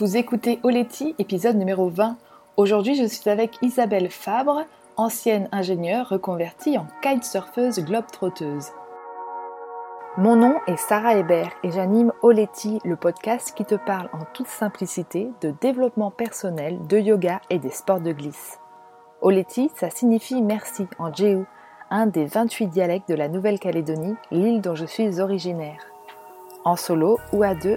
Vous écoutez Oleti, épisode numéro 20. Aujourd'hui, je suis avec Isabelle Fabre, ancienne ingénieure reconvertie en kitesurfeuse globe-trotteuse. Mon nom est Sarah Hébert et j'anime Oleti, le podcast qui te parle en toute simplicité de développement personnel, de yoga et des sports de glisse. Oleti, ça signifie merci en Jéhu, un des 28 dialectes de la Nouvelle-Calédonie, l'île dont je suis originaire. En solo ou à deux,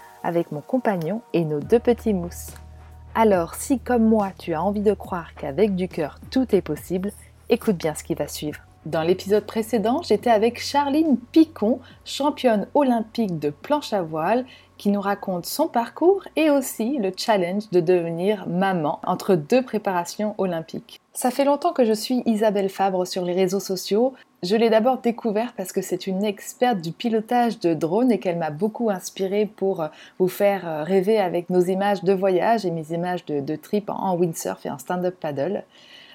avec mon compagnon et nos deux petits mousses. Alors si comme moi tu as envie de croire qu'avec du cœur tout est possible, écoute bien ce qui va suivre. Dans l'épisode précédent, j'étais avec Charline Picon, championne olympique de planche à voile, qui nous raconte son parcours et aussi le challenge de devenir maman entre deux préparations olympiques. Ça fait longtemps que je suis Isabelle Fabre sur les réseaux sociaux. Je l'ai d'abord découvert parce que c'est une experte du pilotage de drone et qu'elle m'a beaucoup inspirée pour vous faire rêver avec nos images de voyage et mes images de, trip en windsurf et en stand-up paddle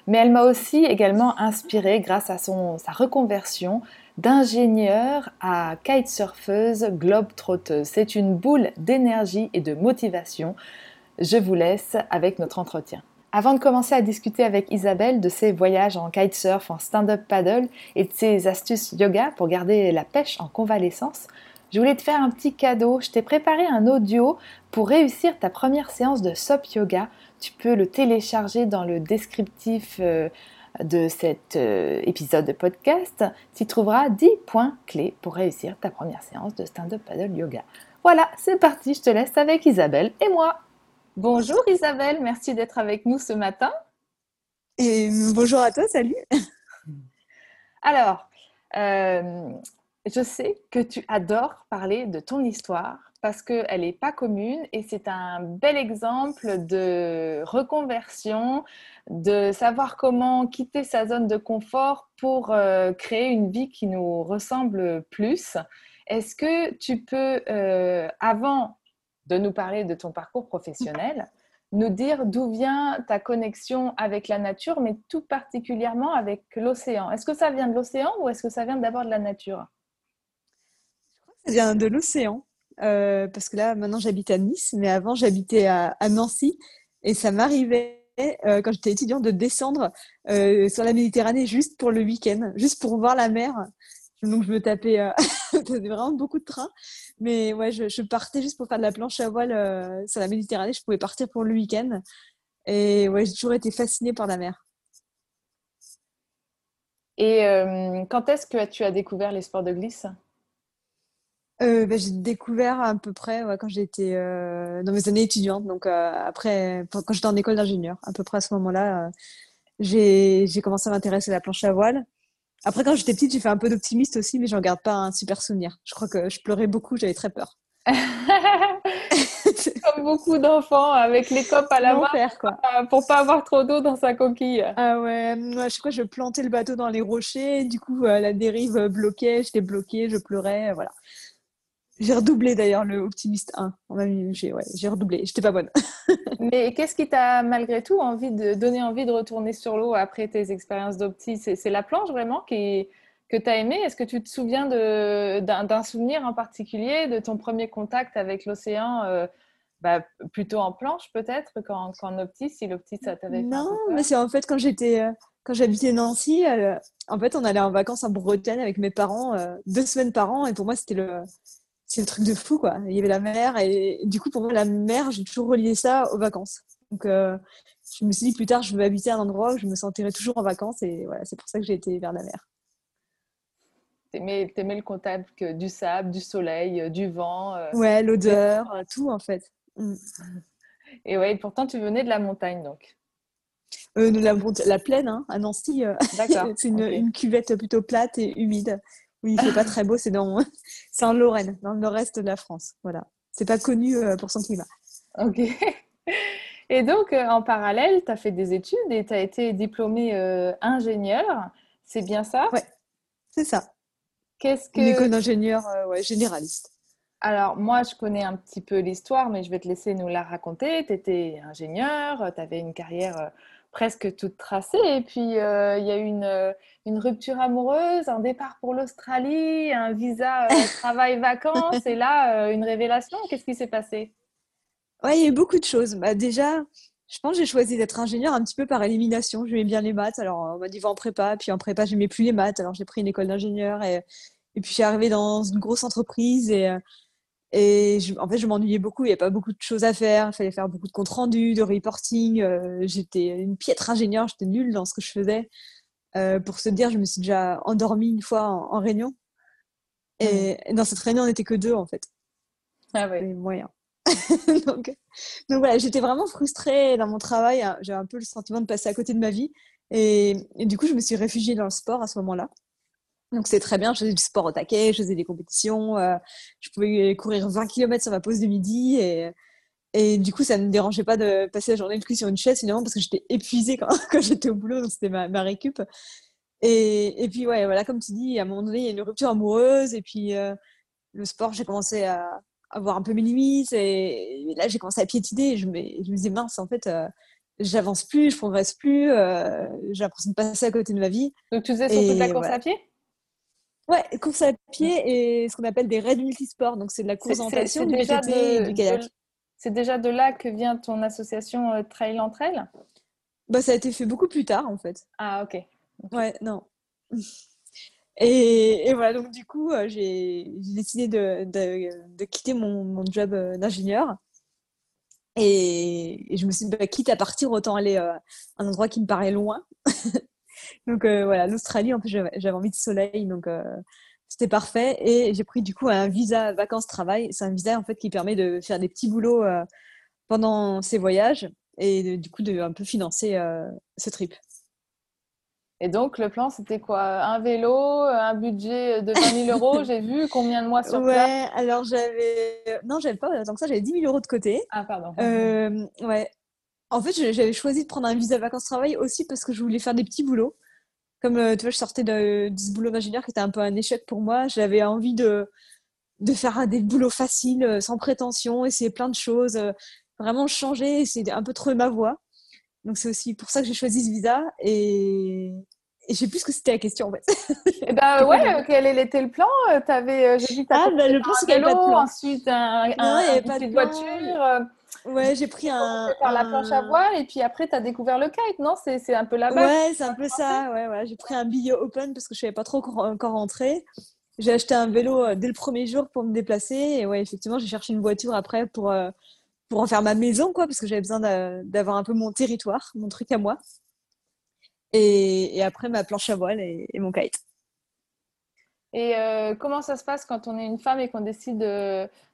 mais elle m'a aussi également inspirée grâce à sa reconversion d'ingénieure à kitesurfeuse globe-trotteuse. C'est une boule d'énergie et de motivation. Je vous laisse avec notre entretien. Avant de commencer à discuter avec Isabelle de ses voyages en kitesurf, en stand-up paddle et de ses astuces yoga pour garder la pêche en convalescence, je voulais te faire un petit cadeau. Je t'ai préparé un audio pour réussir ta première séance de SOP Yoga. Tu peux le télécharger dans le descriptif euh, de cet euh, épisode de podcast. Tu trouveras 10 points clés pour réussir ta première séance de stand-up paddle yoga. Voilà, c'est parti, je te laisse avec Isabelle et moi. Bonjour Isabelle, merci d'être avec nous ce matin. Et bonjour à toi, salut. Alors, euh, je sais que tu adores parler de ton histoire parce qu'elle n'est pas commune et c'est un bel exemple de reconversion, de savoir comment quitter sa zone de confort pour euh, créer une vie qui nous ressemble plus. Est-ce que tu peux, euh, avant de nous parler de ton parcours professionnel, nous dire d'où vient ta connexion avec la nature, mais tout particulièrement avec l'océan? Est-ce que ça vient de l'océan ou est-ce que ça vient d'abord de la nature? Ça vient de l'océan. Euh, parce que là, maintenant, j'habite à Nice, mais avant, j'habitais à, Nancy. Et ça m'arrivait, euh, quand j'étais étudiante, de descendre euh, sur la Méditerranée juste pour le week-end, juste pour voir la mer. Donc, je me tapais vraiment beaucoup de trains. Mais ouais, je, partais juste pour faire de la planche à voile sur la Méditerranée. Je pouvais partir pour le week-end. Et ouais, j'ai toujours été fascinée par la mer. Et quand est-ce que tu as découvert les sports de glisse? Euh, bah, j'ai découvert à peu près quand j'étais euh, dans mes années étudiantes, donc euh, après, quand j'étais en école d'ingénieur, à peu près à ce moment-là, j'ai commencé à m'intéresser à la planche à voile. Après, quand j'étais petite, j'ai fait un peu d'optimiste aussi, mais j'en garde pas un super souvenir. Je crois que je pleurais beaucoup, j'avais très peur. Comme beaucoup d'enfants avec les copes à la main quoi. pour pas avoir trop d'eau dans sa coquille. Ah ouais, moi, je crois que je plantais le bateau dans les rochers, du coup la dérive bloquait, j'étais bloquée, je pleurais, voilà. J'ai redoublé d'ailleurs le Optimiste 1. J'ai ouais, redoublé, j'étais pas bonne. Mais qu'est-ce qui t'a malgré tout envie de donner envie de retourner sur l'eau après tes expériences d'opti? C'est la planche vraiment qui, que tu as aimé Est-ce que tu te souviens d'un souvenir en particulier de ton premier contact avec l'océan euh, bah, plutôt en planche peut-être qu'en opti, si l'opti ça t'avait Non, mais c'est en fait quand j'étais euh, quand j'habitais Nancy, euh, en fait on allait en vacances en Bretagne avec mes parents deux semaines par an et pour moi c'était le c'est le truc de fou, quoi. Il y avait la mer et du coup, pour moi, la mer, j'ai toujours relié ça aux vacances. Donc, euh, je me suis dit plus tard, je veux habiter à un endroit où je me sentirais toujours en vacances et voilà, c'est pour ça que j'ai été vers la mer. T'aimais, aimais le contact du sable, du soleil, euh, du vent. Euh, ouais, l'odeur, tout en fait. Mm. Et ouais, pourtant tu venais de la montagne donc. de la, la plaine, hein, à Nancy. c'est une, une, cuvette plutôt plate et humide. Oui, il fait pas très beau, c'est dans, c'est en Lorraine, dans le nord-est de la France. Voilà. C'est pas connu euh, pour son climat. Ok. Et donc, euh, en parallèle, tu as fait des études et tu as été diplômé euh, ingénieur. C'est bien ça? Ouais, c'est ça. Qu'est-ce que... Une école d'ingénieur euh, ouais, généraliste. Alors, moi, je connais un petit peu l'histoire, mais je vais te laisser nous la raconter. Tu étais ingénieur, tu avais une carrière presque toute tracée, et puis il y a eu une, une, rupture amoureuse, un départ pour l'Australie, un visa travail-vacances, et là, une révélation. Qu'est-ce qui s'est passé? Ouais, il y a eu beaucoup de choses. Bah, déjà, je pense que j'ai choisi d'être ingénieur un petit peu par élimination. J'aimais bien les maths, alors on m'a dit va en prépa, puis en prépa, j'aimais plus les maths, alors j'ai pris une école d'ingénieur et, et puis je suis arrivée dans une grosse entreprise et, et en fait, je m'ennuyais beaucoup, il n'y avait pas beaucoup de choses à faire, il fallait faire beaucoup de comptes rendus, de reporting. Euh, j'étais une piètre ingénieur, j'étais nulle dans ce que je faisais. Euh, pour se dire, je me suis déjà endormie une fois en, réunion. Et, mmh. dans cette réunion, on n'était que deux en fait. Ah ouais. moyen. donc, donc voilà, j'étais vraiment frustrée dans mon travail. Hein. J'avais un peu le sentiment de passer à côté de ma vie. Et, du coup, je me suis réfugiée dans le sport à ce moment-là. Donc c'est très bien, je faisais du sport au taquet, je faisais des compétitions, euh, je pouvais courir 20 km sur ma pause de midi et, et du coup ça ne me dérangeait pas de passer la journée le cul sur une chaise finalement parce que j'étais épuisée quand, quand j'étais au boulot, donc c'était ma, ma, récup. Et, et, puis ouais, voilà, comme tu dis, à un moment donné, il y a une rupture amoureuse et puis euh, le sport, j'ai commencé à, avoir un peu mes limites. Et, là, j'ai commencé à piétiner. Et je, me, je me disais, mince, en fait, euh, j'avance plus, je progresse plus. Euh, j'ai l'impression de passer à côté de ma vie. Donc, tu faisais surtout de la course à pied? Ouais, course à pied et ce qu'on appelle des raids multisports. Donc, c'est de la course en natation, du VTT et du kayak. C'est déjà de là que vient ton association euh, Trail entre elles? Bah, Ça a été fait beaucoup plus tard, en fait. Ah, ok. Ouais, non. Et, voilà, donc du coup, euh, j'ai décidé de, de, quitter mon, mon job euh, d'ingénieur. Et, je me suis dit, bah, quitte à partir, autant aller euh, à un endroit qui me paraît loin. donc voilà, l'Australie, en fait, j'avais envie de soleil, donc c'était parfait. Et j'ai pris du coup un visa vacances-travail. C'est un visa en fait qui permet de faire des petits boulots pendant ces voyages et du coup de un peu financer ce trip. Et donc, le plan, c'était quoi? Un vélo, un budget de 20 000 euros, j'ai vu combien de mois sur place? Ouais, alors j'avais. Non, j'avais pas tant que ça, j'avais 10 000 euros de côté. Ah, pardon. Euh, ouais. En fait, j'avais choisi de prendre un visa vacances-travail aussi parce que je voulais faire des petits boulots. Comme euh, tu vois, je sortais de, de ce boulot d'ingénieur qui était un peu un échec pour moi. J'avais envie de, de faire des boulots faciles, euh, sans prétention, essayer plein de choses, vraiment changer, c'est un peu trop ma voix. Donc c'est aussi pour ça que j'ai choisi ce visa et, et je sais plus ce que c'était la question en fait. Eh ben ouais, quel était le plan euh, T'avais, euh, j'ai vu ah, bah, le plan c'est avait pas de plan. Ensuite un, un, une petite voiture. Euh, ouais, j'ai pris un. Par la planche à voile et puis après tu as découvert le kite, non? C'est, un peu la base. Ouais, c'est un peu ça. Ouais, ouais. J'ai pris un billet open parce que je savais pas trop encore rentrer. J'ai acheté un vélo dès le premier jour pour me déplacer et ouais, effectivement, j'ai cherché une voiture après pour pour en faire ma maison, quoi, parce que j'avais besoin d'avoir un peu mon territoire, mon truc à moi. Et, après, ma planche à voile et, mon kite. Et euh, comment ça se passe quand on est une femme et qu'on décide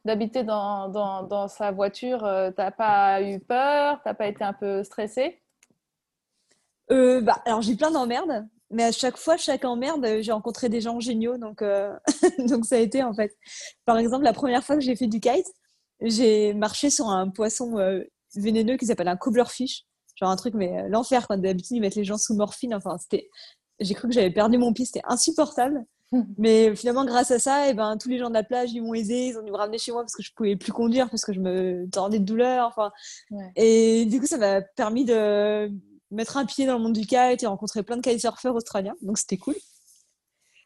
d'habiter dans, dans, dans, sa voiture euh, T'as pas eu peur T'as pas été un peu stressée? Euh, bah, Alors, j'ai plein d'emmerdes. Mais à chaque fois, chaque emmerde, j'ai rencontré des gens géniaux. Donc, donc, ça a été en fait. Par exemple, la première fois que j'ai fait du kite, j'ai marché sur un poisson euh, vénéneux qui s'appelle un cobblerfish. Genre un truc, mais euh, l'enfer, quand d'habitude ils mettent les gens sous morphine. Enfin. J'ai cru que j'avais perdu mon pied, c'était insupportable. mais finalement, grâce à ça, et eh ben, tous les gens de la plage, ils m'ont aidé, ils ont dû me ramener chez moi parce que je pouvais plus conduire, parce que je me tordais de douleur. Enfin, Et du coup, ça m'a permis de mettre un pied dans le monde du kite et rencontrer plein de kitesurfers australiens. Donc, c'était cool.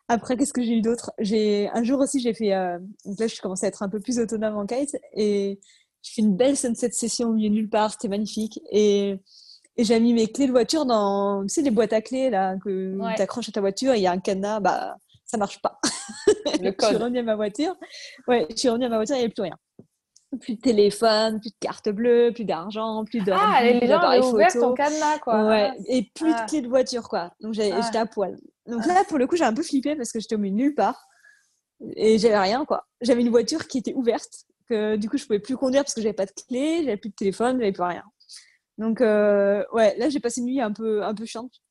Après, qu'est-ce que j'ai eu d'autre? J'ai un jour aussi, j'ai fait. Euh... Donc là, je commençais à être un peu plus autonome en kite et j'ai fait une belle sunset session au milieu de nulle part. C'était magnifique et et j'ai mis mes clés de voiture dans, tu sais, les boîtes à clés là que tu accroches à ta voiture. Et il y a un cadenas, bah ça marche pas. Le code. je suis revenue à ma voiture. Ouais, je suis revenue à ma voiture, il n'y avait plus rien. Plus de téléphone, plus de carte bleue, plus d'argent, plus de. Ah, les gens avaient ouvert ton cadenas, quoi. Ouais, et plus de ah. clés de voiture, quoi. Donc ah. j'étais à poil. Donc là, pour le coup, j'ai un peu flippé parce que j'étais au milieu nulle part et j'avais rien, quoi. J'avais une voiture qui était ouverte, que du coup, je pouvais plus conduire parce que j'avais pas de clé, j'avais plus de téléphone, j'avais plus rien. Donc, euh, ouais, là, j'ai passé une nuit un peu, un peu chiante.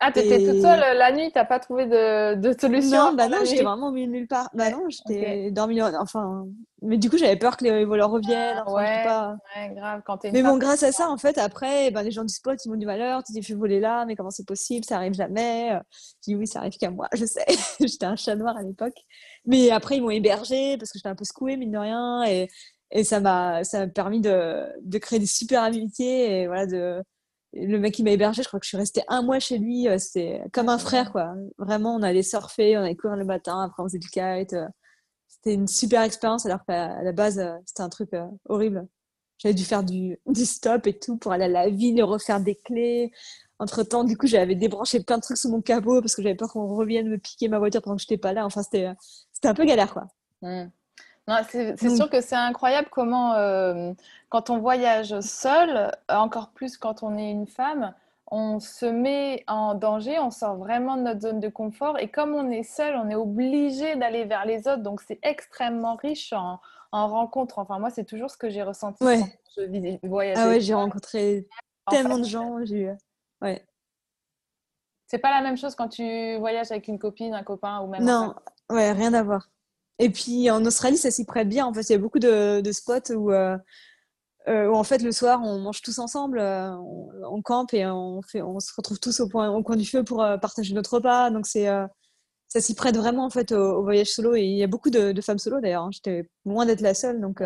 Ah, t'étais toute seule la nuit, t'as pas trouvé de, de solution Non, bah non, j'étais vraiment au milieu de nulle part. Bah non, j'étais dormi, enfin, mais du coup, j'avais peur que les voleurs reviennent. Enfin, ouais, pas... ouais, grave. Quand mais bon, grâce à ça, en fait, après, ben, les gens du spot, ils m'ont dit malheur, tu t'es fait voler là, mais comment c'est possible Ça arrive jamais. J'ai dit oui, ça arrive qu'à moi, je sais. j'étais un chat noir à l'époque. Mais après, ils m'ont hébergé parce que j'étais un peu secouée, mine de rien, et, et ça m'a permis de, de créer des super amitiés et voilà de le mec qui m'a hébergé, je crois que je suis restée un mois chez lui. Euh, c'était comme un frère, quoi. Vraiment, on allait surfer, on allait courir le matin, après on faisait du kite. Euh. C'était une super expérience, alors qu'à la base, euh, c'était un truc horrible. J'avais dû faire du, stop et tout pour aller à la ville refaire des clés. Entre temps, du coup, j'avais débranché plein de trucs sous mon capot parce que j'avais peur qu'on revienne me piquer ma voiture pendant que j'étais pas là. Enfin, c'était, c'était un peu galère, quoi. Mmh. C'est sûr que c'est incroyable comment, euh, quand on voyage seul, encore plus quand on est une femme, on se met en danger, on sort vraiment de notre zone de confort. Et comme on est seul, on est obligé d'aller vers les autres. Donc, c'est extrêmement riche en, rencontres. Enfin, moi, c'est toujours ce que j'ai ressenti quand je voyageais. Ah ouais, j'ai rencontré tellement de gens. Ouais. C'est pas la même chose quand tu voyages avec une copine, un copain ou même. Non, ouais, rien à voir. Et puis en Australie, ça s'y prête bien. En fait, il y a beaucoup de, spots où, euh, euh, où, en fait, le soir, on mange tous ensemble, euh, on, campe et on, se retrouve tous au, coin du feu pour partager notre repas. Donc, c'est, ça s'y prête vraiment en fait au, voyage solo. Et il y a beaucoup de, femmes solo d'ailleurs. Hein. J'étais loin d'être la seule, donc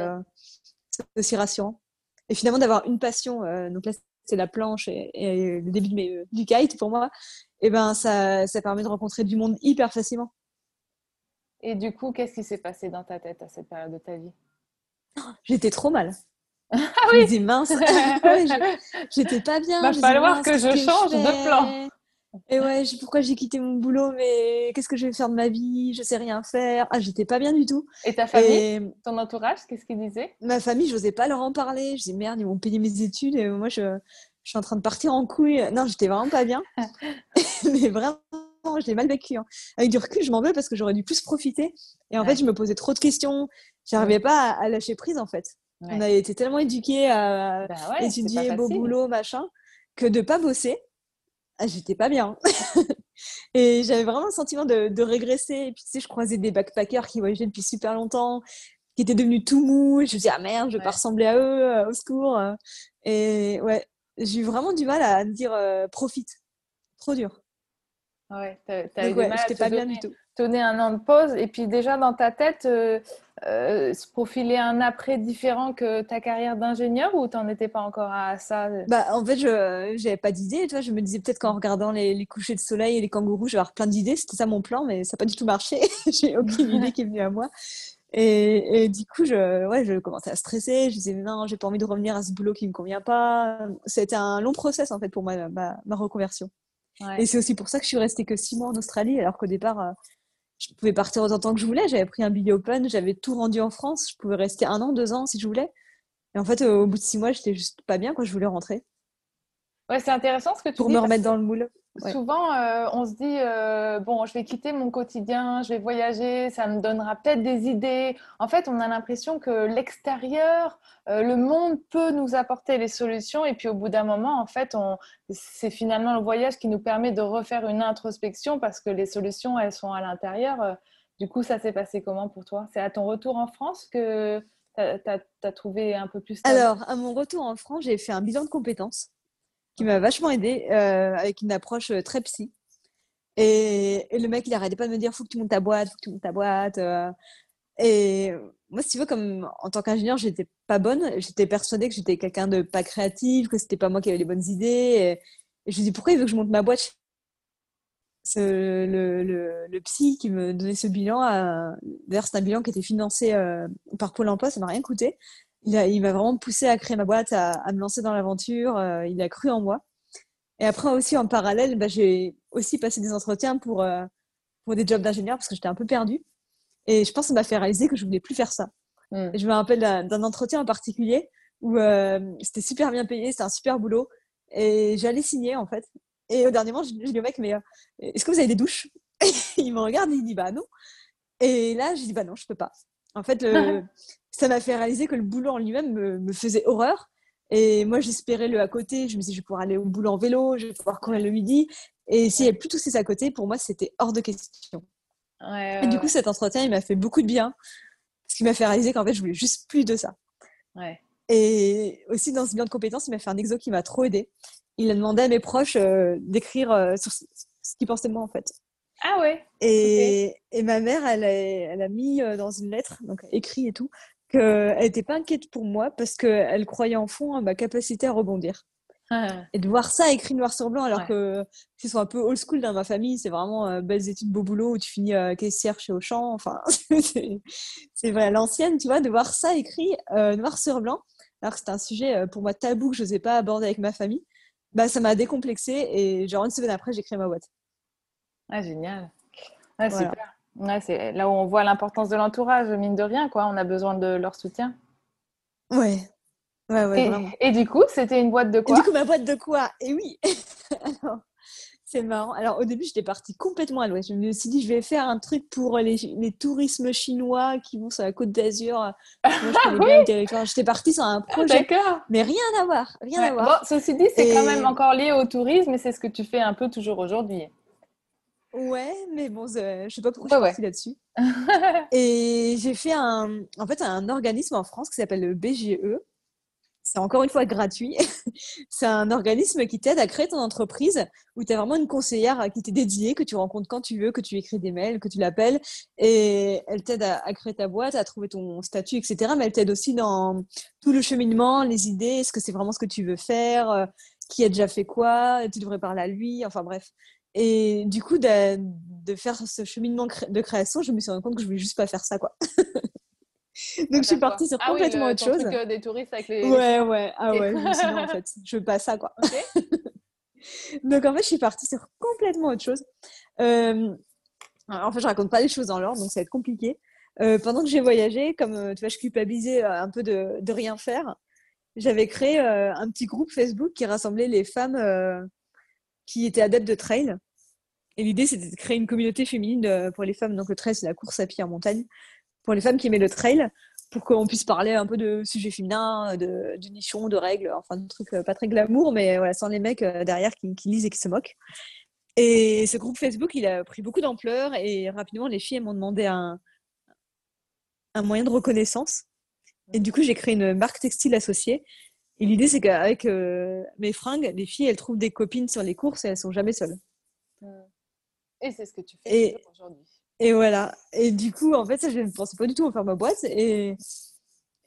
c'est aussi rassurant. Et finalement, d'avoir une passion, donc là, c'est la planche et, le début de du kite pour moi, et ben ça, ça permet de rencontrer du monde hyper facilement. Et du coup, qu'est-ce qui s'est passé dans ta tête à cette période de ta vie? J'étais trop mal. Ah oui J'étais mince. j'étais pas bien. Il va falloir que je change de plan. Et ouais, pourquoi j'ai quitté mon boulot, mais qu'est-ce que je vais faire de ma vie? Je sais rien faire. Ah, j'étais pas bien du tout. Et ta famille? Ton entourage, qu'est-ce qu'ils disaient? Ma famille, je n'osais pas leur en parler. Je disais merde, ils vont payer mes études et moi, je, je suis en train de partir en couille. Non, j'étais vraiment pas bien. mais vraiment je l'ai mal vécu. Hein. Avec du recul, je m'en veux parce que j'aurais dû plus profiter. Et en fait, je me posais trop de questions. J'arrivais pas à, lâcher prise, en fait. On a été tellement éduqués à bah étudier, beau boulot, machin, que de pas bosser, ah, j'étais pas bien. et j'avais vraiment le sentiment de, régresser. Et puis, tu sais, je croisais des backpackers qui voyageaient depuis super longtemps, qui étaient devenus tout mous. Je me disais, ah merde, je vais pas ressembler à eux, euh, au secours. Et ouais, j'ai eu vraiment du mal à me dire, euh, profite. Trop dur. Ouais, t'as eu mal à pas bien du tout. donner un an de pause et puis déjà dans ta tête euh, euh, se profiler un après différent que ta carrière d'ingénieur ou t'en étais pas encore à ça Bah en fait je j'avais pas d'idée, tu vois, je me disais peut-être qu'en regardant les, couchers de soleil et les kangourous, je vais avoir plein d'idées, c'était ça mon plan mais ça n'a pas du tout marché. J'ai aucune idée qui est venue à moi. Et, et, du coup, je, ouais, je commençais à stresser. Je disais, non, j'ai pas envie de revenir à ce boulot qui me convient pas. C'était un long process, en fait, pour moi, ma, ma reconversion. Et c'est aussi pour ça que je suis restée que six mois en Australie, alors qu'au départ, euh, je pouvais partir autant de temps que je voulais. J'avais pris un billet open, j'avais tout rendu en France. Je pouvais rester un an, deux ans si je voulais. Et en fait, au bout de six mois, j'étais juste pas bien quand je voulais rentrer. Ouais, c'est intéressant ce que tu pour dis. Pour me remettre dans le moule. Souvent, euh, on se dit euh, bon, je vais quitter mon quotidien, je vais voyager, ça me donnera peut-être des idées. En fait, on a l'impression que l'extérieur, euh, le monde peut nous apporter les solutions, et puis au bout d'un moment, en fait, c'est finalement le voyage qui nous permet de refaire une introspection parce que les solutions, elles sont à l'intérieur. Du coup, ça s'est passé comment pour toi? C'est à ton retour en France que tu as, trouvé un peu plus. Alors, à mon retour en France, j'ai fait un bilan de compétences qui m'a vachement aidé euh, avec une approche euh, très psy. Et, le mec, il arrêtait pas de me dire faut que tu montes ta boîte, faut que tu montes ta boîte. Euh. et moi, si tu veux, comme en tant qu'ingénieur, j'étais pas bonne. J'étais persuadée que j'étais quelqu'un de pas créatif, que c'était pas moi qui avais les bonnes idées. Et, je me dis pourquoi il veut que je monte ma boîte? Le, le, le, psy qui me donnait ce bilan, d'ailleurs c'est un bilan qui était financé par Pôle Emploi, ça m'a rien coûté il m'a vraiment poussé à créer ma boîte, à, me lancer dans l'aventure. Euh, il a cru en moi. Et après aussi, en parallèle, bah, j'ai aussi passé des entretiens pour, euh, pour des jobs d'ingénieur parce que j'étais un peu perdue. Et je pense que ça m'a fait réaliser que je voulais plus faire ça. Hmm. je me rappelle d'un entretien en particulier où euh, c'était super bien payé, c'était un super boulot. Et j'allais signer, en fait. Et au dernier moment, je, dis au mec, mais est-ce que vous avez des douches? Il me regarde et il dit, bah non. Et là, je dis, bah non, je peux pas. En fait, le, ça m'a fait réaliser que le boulot en lui-même me, faisait horreur. Et moi, j'espérais le à côté. Je me disais, je vais pouvoir aller au boulot en vélo, je vais pouvoir courir le midi. Et s'il n'y avait plus tous ces à côté, pour moi, c'était hors de question. et du coup, cet entretien, il m'a fait beaucoup de bien. Ce qui m'a fait réaliser qu'en fait, je voulais juste plus de ça. Et aussi, dans ce bilan de compétences, il m'a fait un exo qui m'a trop aidé. Il a demandé à mes proches euh, d'écrire euh, sur ce qu'ils pensaient de moi, en fait. Ah ouais Et, et ma mère, elle a, elle a mis euh, dans une lettre, donc écrit et tout, qu'elle n'était pas inquiète pour moi parce qu'elle croyait en fond à ma capacité à rebondir. Ah. Et de voir ça écrit noir sur blanc, alors que qu'ils sont un peu old school dans ma famille, c'est vraiment euh, belles études beau boulot où tu finis euh, caissière chez Auchan. Enfin, c'est vrai, l'ancienne, tu vois, de voir ça écrit euh, noir sur blanc, alors que c'est un sujet pour moi tabou que je n'osais pas aborder avec ma famille, bah, ça m'a décomplexé et genre une semaine après, j'ai créé ma boîte. Ah, génial. Ah, super. Ouais, c'est là où on voit l'importance de l'entourage, mine de rien, quoi. On a besoin de leur soutien. Ouais, et, du coup, c'était une boîte de quoi et Du coup, ma boîte de quoi? Et oui c'est marrant. Alors, au début, j'étais partie complètement à l'ouest. Je me suis dit, je vais faire un truc pour les, les tourismes chinois qui vont sur la côte d'Azur. Moi, je J'étais partie sur un projet. mais rien à voir. Rien à voir. Bon, ceci dit, c'est quand même encore lié au tourisme et c'est ce que tu fais un peu toujours aujourd'hui. Ouais, mais bon, je sais pas pourquoi je suis partie là-dessus. et j'ai fait un, en fait, un organisme en France qui s'appelle le BGE c'est encore une fois gratuit. c'est un organisme qui t'aide à créer ton entreprise où tu as vraiment une conseillère qui t'est dédiée, que tu rencontres quand tu veux, que tu écris des mails, que tu l'appelles. Et elle t'aide à, créer ta boîte, à trouver ton statut, etc. Mais elle t'aide aussi dans tout le cheminement, les idées, est-ce que c'est vraiment ce que tu veux faire, euh, qui a déjà fait quoi, tu devrais parler à lui, enfin bref. Et du coup, de, de faire ce cheminement de création, je me suis rendu compte que je voulais juste pas faire ça, quoi. Donc, je suis partie sur ah complètement autre chose. Truc, des touristes avec les. Ouais, ouais, ah ouais, je en fait, je veux pas ça, quoi. donc, en fait, je suis partie sur complètement autre chose. Euh... En fait, je raconte pas les choses dans l'ordre, donc ça va être compliqué. Euh, pendant que j'ai voyagé, comme euh, tu vois, je culpabilisais euh, un peu de, de rien faire, j'avais créé euh, un petit groupe Facebook qui rassemblait les femmes qui étaient adeptes de trail. Et l'idée, c'était de créer une communauté féminine pour les femmes. Donc, le trail, c'est la course à pied en montagne pour les femmes qui aimaient le trail, pour qu'on puisse parler un peu de sujets féminins, de, du nichon, de règles, enfin de trucs euh, pas très glamour, mais voilà, sans les mecs euh, derrière qui, lisent et qui se moquent. Et ce groupe Facebook, il a pris beaucoup d'ampleur et rapidement, les filles m'ont demandé un, un moyen de reconnaissance. Et du coup, j'ai créé une marque textile associée. Et l'idée, c'est qu'avec euh, mes fringues, les filles, elles trouvent des copines sur les courses et elles sont jamais seules. Et c'est ce que tu fais aujourd'hui. Et voilà. Et du coup, en fait, ça, je ne pensais pas du tout en faire ma boîte. Et,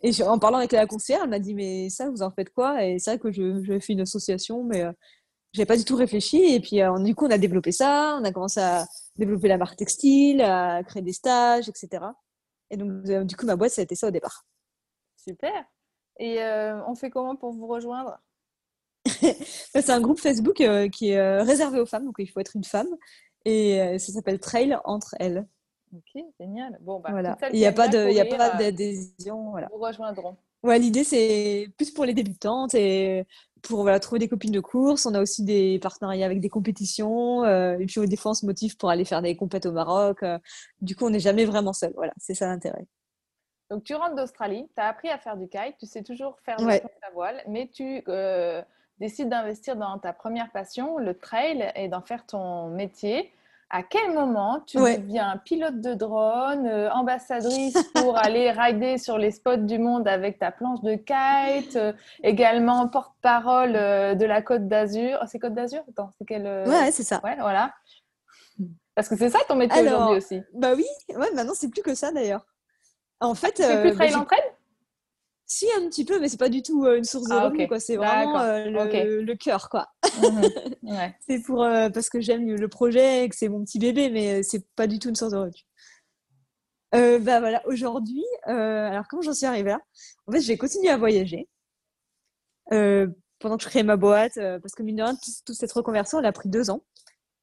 et en parlant avec la conseillère, elle m'a dit, mais ça, vous en faites quoi? Et c'est vrai que je, je fais une association, mais euh, je n'avais pas du tout réfléchi. Et puis, euh, du coup, on a développé ça. On a commencé à développer la marque textile, à créer des stages, etc. Et donc, euh, du coup, ma boîte, ça a été ça au départ. Super. Et on fait comment pour vous rejoindre? C'est un groupe Facebook qui est réservé aux femmes, donc il faut être une femme. Et euh, ça s'appelle Trail entre elles. Ok, génial. Bon, bah, voilà. Il n'y a pas de, il a pas d'adhésion. Voilà. Vous rejoindront. Ouais, l'idée c'est plus pour les débutantes et pour voilà, trouver des copines de course. On a aussi des partenariats avec des compétitions. Euh, et puis des fois on se motive pour aller faire des compètes au Maroc. Euh. du coup, on n'est jamais vraiment seul. Voilà, c'est ça l'intérêt. Donc tu rentres d'Australie, tu as appris à faire du kite, tu sais toujours faire de ta voile, mais tu décides d'investir dans ta première passion, le trail, et d'en faire ton métier, à quel moment tu deviens pilote de drone, euh, ambassadrice pour aller rider sur les spots du monde avec ta planche de kite, euh, également porte-parole euh, de la Côte d'Azur? Oh, c'est Côte d'Azur? Attends, c'est quelle Ouais, c'est ça. Ouais, voilà. Parce que c'est ça ton métier aujourd'hui aussi. Bah oui, ouais, maintenant c'est plus que ça d'ailleurs. En fait, tu fais plus bah, trail si, un petit peu, mais c'est pas du tout euh, une source de ah, revenus. C'est vraiment euh, le, cœur, quoi. Mhm. c'est pour euh, parce que j'aime le projet et que c'est mon petit bébé, mais c'est pas du tout une source de revenus. bah voilà, aujourd'hui, alors comment j'en suis arrivée là? En fait, j'ai continué à voyager pendant que je créais ma boîte, parce que mine de rien, toute cette reconversion, elle a pris deux ans.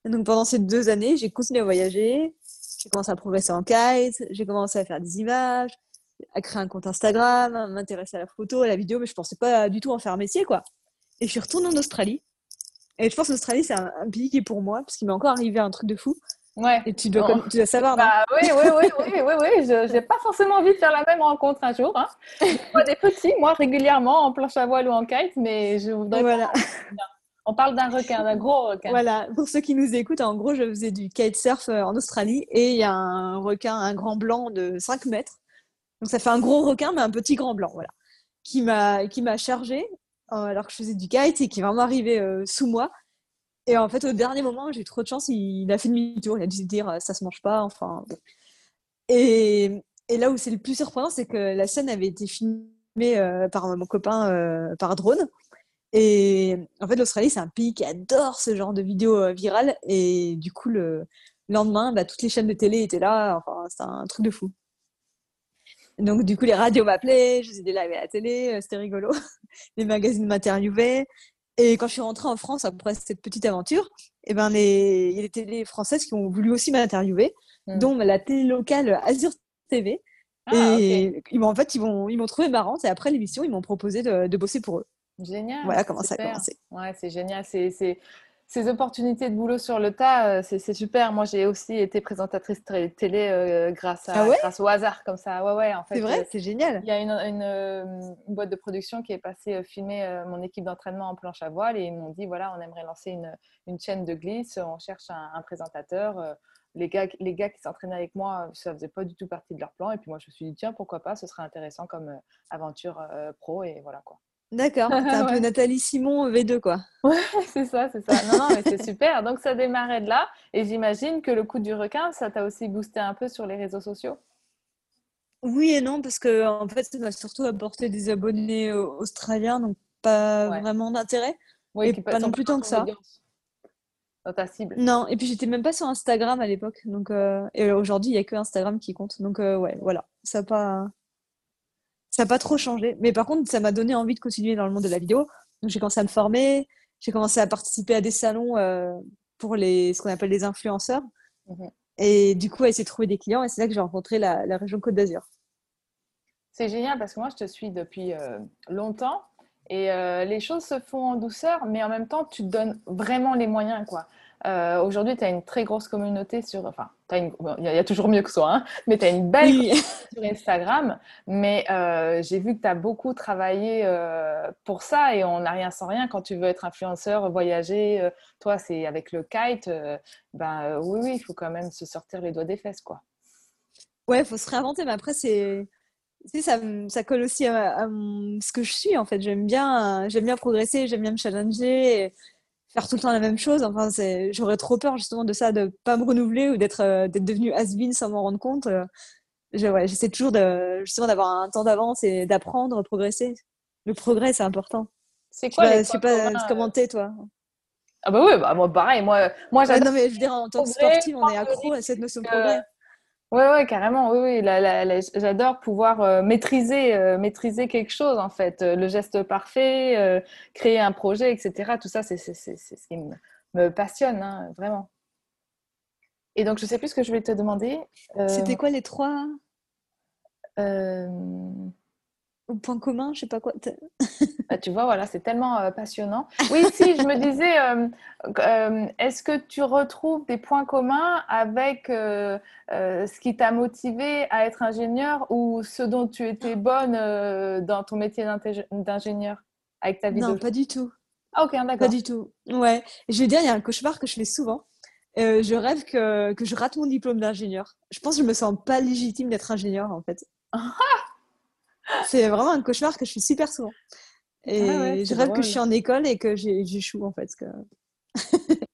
donc pendant ces deux années, j'ai continué à voyager. J'ai commencé à progresser en kite, j'ai commencé à faire des images, à créer un compte Instagram, m'intéresser à la photo, à la vidéo, mais je pensais pas du tout en faire un métier, quoi. Et je suis retournée en Australie. Et je pense que l'Australie, c'est un, pays qui est pour moi, parce qu'il m'est encore arrivé un truc de fou. Ouais. Et tu dois, tu dois savoir. Bah, oui, oui, oui, oui, oui, oui. Je n'ai pas forcément envie de faire la même rencontre un jour. Hein. Je vois des petits, moi, régulièrement, en planche à voile ou en kite, mais je voudrais voilà. On parle d'un requin, d'un gros requin. Voilà, pour ceux qui nous écoutent, en gros, je faisais du kitesurf en Australie et il y a un requin, un grand blanc de 5 mètres. Donc ça fait un gros requin, mais un petit grand blanc, voilà. Qui m'a, chargé alors que je faisais du kite et qui est vraiment arrivé sous moi. Et en fait, au dernier moment, j'ai eu trop de chance, il, a fait demi-tour, il a dû se dire ça se mange pas, enfin. Et, et, là où c'est le plus surprenant, c'est que la scène avait été filmée par mon copain par drone. Et en fait, l'Australie, c'est un pays qui adore ce genre de vidéos virales. Et du coup, le lendemain, bah, toutes les chaînes de télé étaient là. Enfin, c'est un truc de fou. Donc, du coup, les radios m'appelaient, je faisais des lives à la télé, c'était rigolo. les magazines m'interviewaient. Et quand je suis rentrée en France après cette petite aventure, eh ben les, il y a des télés françaises qui ont voulu aussi m'interviewer, hmm. dont la télé locale Azure TV. Ah, et ils m'ont en fait ils m'ont ils trouvé marrante et après l'émission ils m'ont proposé de, de, bosser pour eux. Génial. Voilà comment ça a commencé. Ouais, c'est génial. C'est ces opportunités de boulot sur le tas, euh, c'est super. Moi, j'ai aussi été présentatrice télé euh, grâce, à, ah grâce au hasard, comme ça. Ouais, ouais, en fait. C'est vrai, euh, c'est génial. Il y a une, une, boîte de production qui est passée filmer mon équipe d'entraînement en planche à voile et ils m'ont dit voilà, on aimerait lancer une, une chaîne de glisse, on cherche un, présentateur. Les gars, les gars qui s'entraînaient avec moi, ça faisait pas du tout partie de leur plan. Et puis moi, je me suis dit tiens, pourquoi pas, ce serait intéressant comme aventure pro et voilà quoi. D'accord, t'es un peu Nathalie Simon V2, quoi. Ouais, c'est ça, c'est ça. Non, non, mais c'est super. Donc, ça démarrait de là. Et j'imagine que le coup du requin, ça t'a aussi boosté un peu sur les réseaux sociaux? Oui et non, parce que en fait, ça m'a surtout apporté des abonnés euh, australiens, donc pas vraiment d'intérêt. Oui, et pas non plus tant que ça. Dans ta cible. Non, et puis j'étais même pas sur Instagram à l'époque. Donc, euh, Et aujourd'hui, il n'y a que Instagram qui compte. Donc, euh, ouais, voilà. Ça n'a pas ça n'a pas trop changé. Mais par contre, ça m'a donné envie de continuer dans le monde de la vidéo. Donc, j'ai commencé à me former, j'ai commencé à participer à des salons euh, pour les, ce qu'on appelle les influenceurs. Mhm. Et du coup, à essayer de trouver des clients. Et c'est là que j'ai rencontré la, région Côte d'Azur. C'est génial parce que moi, je te suis depuis euh, longtemps. Et euh, les choses se font en douceur, mais en même temps, tu te donnes vraiment les moyens. quoi. Euh, aujourd'hui, tu as une très grosse communauté sur. Enfin, il y, a toujours mieux que ça, hein, mais tu as une belle communauté sur Instagram. Mais euh, j'ai vu que tu as beaucoup travaillé euh, pour ça et on n'a rien sans rien. Quand tu veux être influenceur, voyager, toi, c'est avec le kite. ben oui, oui, il faut quand même se sortir les doigts des fesses, quoi. Ouais, il faut se réinventer, mais après, c'est. ça, ça colle aussi à, ce que je suis en fait. J'aime bien, j'aime bien progresser, j'aime bien me challenger faire tout le temps la même chose. Enfin, j'aurais trop peur justement de ça, de pas me renouveler ou d'être euh, d'être devenu has-been sans m'en rendre compte. Euh, j'essaie toujours de, justement d'avoir un temps d'avance et d'apprendre, progresser. Le progrès, c'est important. C'est quoi Je sais pas, pas comment t'es, toi. Ah bah oui, bah, moi pareil. Moi, moi non mais je veux dire, en tant que sportive, on est accro à cette notion de progrès. Oui, ouais, carrément. Oui, oui. J'adore pouvoir euh, maîtriser, euh, maîtriser quelque chose, en fait. Euh, le geste parfait, créer un projet, etc. Tout ça, c'est ce qui me, passionne, hein, vraiment. Et donc, je ne sais plus ce que je voulais te demander. C'était quoi les trois? Point commun, je sais pas quoi. Ah, tu vois, voilà, c'est tellement euh, passionnant. Oui, si, je me disais, euh, euh, est-ce que tu retrouves des points communs avec ce qui t'a motivé à être ingénieur ou ce dont tu étais bonne dans ton métier d'ingénieur avec ta vie Non, pas du tout. Ah, ok, d'accord. Pas du tout. Ouais. Je vais dire, il y a un cauchemar que je fais souvent. je rêve que, que je rate mon diplôme d'ingénieur. Je pense que je me sens pas légitime d'être ingénieur, en fait. C'est vraiment un cauchemar que je fais super souvent. Et ah je rêve que je suis en école et que j'échoue en fait. Que...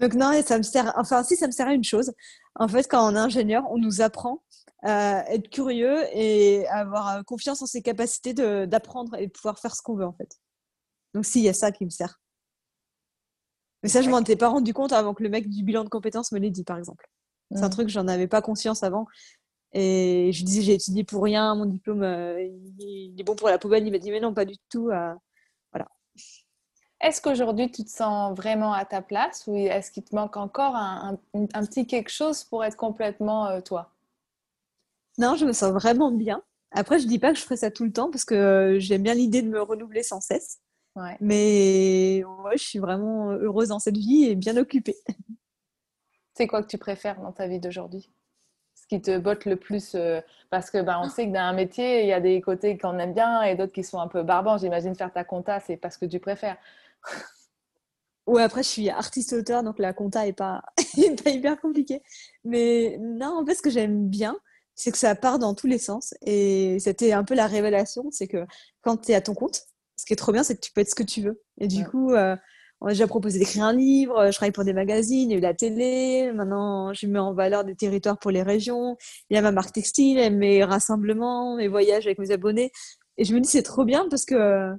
Donc non, ça me sert. Enfin, si ça me sert à une chose. En fait, quand on est ingénieur, on nous apprend à être curieux et à avoir confiance en ses capacités d'apprendre et de pouvoir faire ce qu'on veut en fait. Donc si, il y a ça qui me sert. Mais ça, je m'en étais pas rendu compte avant que le mec du bilan de compétences me l'ait dit, par exemple. C'est un mmh. truc j'en avais pas conscience avant. Et je disais, j'ai étudié pour rien, mon diplôme, euh, il est bon pour la poubelle. Il m'a dit, mais non, pas du tout. Euh, voilà. Est-ce qu'aujourd'hui, tu te sens vraiment à ta place ou est-ce qu'il te manque encore un, un, petit quelque chose pour être complètement euh, toi? Non, je me sens vraiment bien. Après, je dis pas que je ferai ça tout le temps parce que j'aime bien l'idée de me renouveler sans cesse. Ouais. Mais ouais, je suis vraiment heureuse dans cette vie et bien occupée. C'est quoi que tu préfères dans ta vie d'aujourd'hui? Qui te botte le plus euh, Parce que ben, on sait que dans un métier, il y a des côtés qu'on aime bien et d'autres qui sont un peu barbants. J'imagine faire ta compta, c'est parce que tu préfères. Ouais, après, je suis artiste-auteur, donc la compta est pas, pas hyper compliquée. Mais non, en fait, ce que j'aime bien, c'est que ça part dans tous les sens. Et c'était un peu la révélation, c'est que quand tu es à ton compte, ce qui est trop bien, c'est que tu peux être ce que tu veux. Et du coup, euh, on m'a déjà proposé d'écrire un livre, je travaille pour des magazines, il y a eu la télé, maintenant je mets en valeur des territoires pour les régions, il y a ma marque textile, mes rassemblements, mes voyages avec mes abonnés. Et je me dis, c'est trop bien parce que,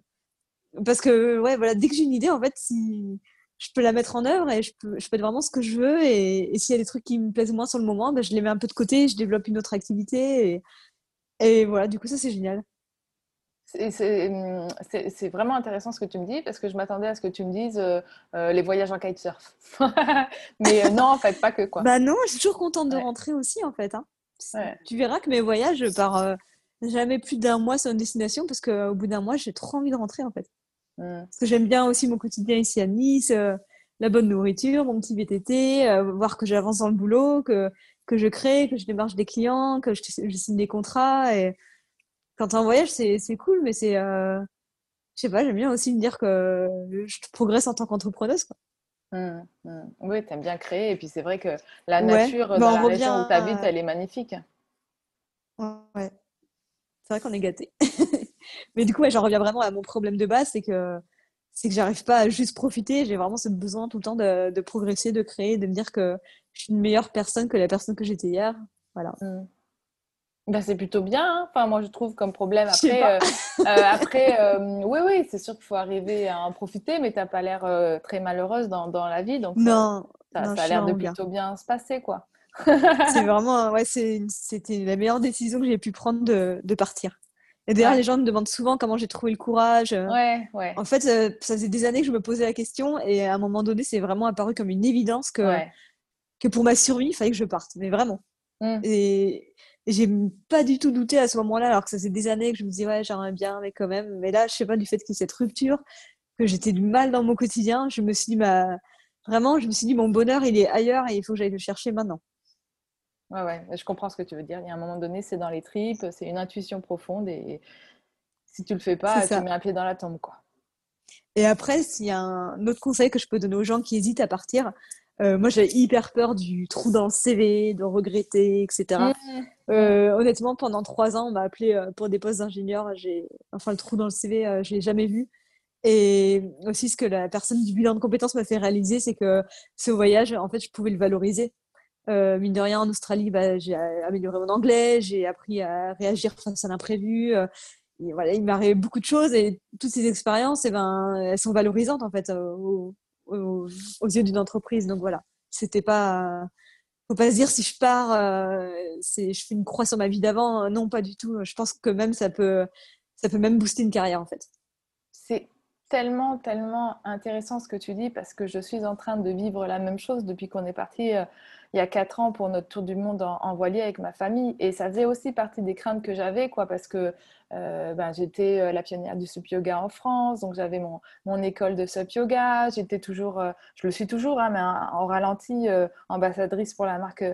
parce que, ouais, voilà, dès que j'ai une idée, en fait, si, je peux la mettre en œuvre et je peux, je peux être vraiment ce que je veux. Et, s'il y a des trucs qui me plaisent moins sur le moment, ben, je les mets un peu de côté, je développe une autre activité. Et voilà, du coup, ça, c'est génial. Hum, c'est vraiment intéressant ce que tu me dis parce que je m'attendais à ce que tu me dises euh, euh, les voyages en kitesurf. Mais euh, non, en fait, pas que quoi. Bah non, je suis toujours contente de rentrer aussi en fait. Hein. Tu verras que mes voyages, je pars jamais plus d'un mois sur une destination parce qu'au bout d'un mois, j'ai trop envie de rentrer en fait. Mm. Parce que j'aime bien aussi mon quotidien ici à Nice, la bonne nourriture, mon petit VTT, voir que j'avance dans le boulot, que, que je crée, que je démarche des clients, que je, signe des contrats. Et quand tu es en voyage, c'est cool, mais c'est. Euh, je sais pas, j'aime bien aussi me dire que je progresse en tant qu'entrepreneuse. Mm, mm. Oui, tu aimes bien créer. Et puis c'est vrai que la nature bah, dans la région où tu habites, elle est magnifique. Ouais. C'est vrai qu'on est gâté. Mais du coup, j'en reviens vraiment à mon problème de base, c'est que c'est que j'arrive pas à juste profiter. J'ai vraiment ce besoin tout le temps de, progresser, de créer, de me dire que je suis une meilleure personne que la personne que j'étais hier. Voilà. Mmh. Ben, c'est plutôt bien. Hein. Enfin, moi, je trouve comme problème. Après, euh, euh, après euh, oui, oui, c'est sûr qu'il faut arriver à en profiter, mais tu n'as pas l'air très malheureuse dans, dans, la vie. Donc, non, ça, ça a l'air de plutôt bien se passer, quoi. c'est vraiment, ouais, c'était la meilleure décision que j'ai pu prendre de, de partir. Et d'ailleurs, les gens me demandent souvent comment j'ai trouvé le courage. Ouais, ouais. En fait, ça faisait des années que je me posais la question et à un moment donné, c'est vraiment apparu comme une évidence que, que pour ma survie, il fallait que je parte. Mais vraiment. Mmh. Et, j'ai pas du tout douté à ce moment-là, alors que ça faisait des années que je me disais, ouais, j'aimerais bien, mais quand même. Mais là, je sais pas, du fait qu'il y ait cette rupture, que j'étais du mal dans mon quotidien, je me suis dit, bah, vraiment, je me suis dit, mon bonheur, il est ailleurs et il faut que j'aille le chercher maintenant. Ouais, ouais, je comprends ce que tu veux dire. Il y a un moment donné, c'est dans les tripes, c'est une intuition profonde et si tu le fais pas, tu mets un pied dans la tombe, quoi. Et après, s'il y a un autre conseil que je peux donner aux gens qui hésitent à partir, euh, moi j'ai hyper peur du trou dans le CV, de regretter, etc. Mmh. Euh, honnêtement, pendant trois ans, on m'a appelé euh, pour des postes d'ingénieur. Enfin, le trou dans le CV, je l'ai jamais vu. Et aussi, ce que la personne du bilan de compétences m'a fait réaliser, c'est que ce voyage, en fait, je pouvais le valoriser. Euh, mine de rien, en Australie, bah, j'ai amélioré mon anglais, j'ai appris à réagir face à l'imprévu. Euh, voilà, il m'arrive beaucoup de choses et toutes ces expériences, eh ben, elles sont valorisantes en fait aux, yeux d'une entreprise. Donc voilà, c'était pas, faut pas se dire si je pars, euh, je fais une croix sur ma vie d'avant. Non, pas du tout. Je pense que même ça peut, ça peut même booster une carrière en fait. C'est tellement, tellement intéressant ce que tu dis parce que je suis en train de vivre la même chose depuis qu'on est parti il y a quatre ans pour notre tour du monde en, voilier avec ma famille. Et ça faisait aussi partie des craintes que j'avais, quoi, parce que euh, ben, j'étais euh, la pionnière du sup yoga en France, donc j'avais mon, école de sup yoga. J'étais toujours, euh, je le suis toujours, hein, mais en, ralenti, ambassadrice pour la marque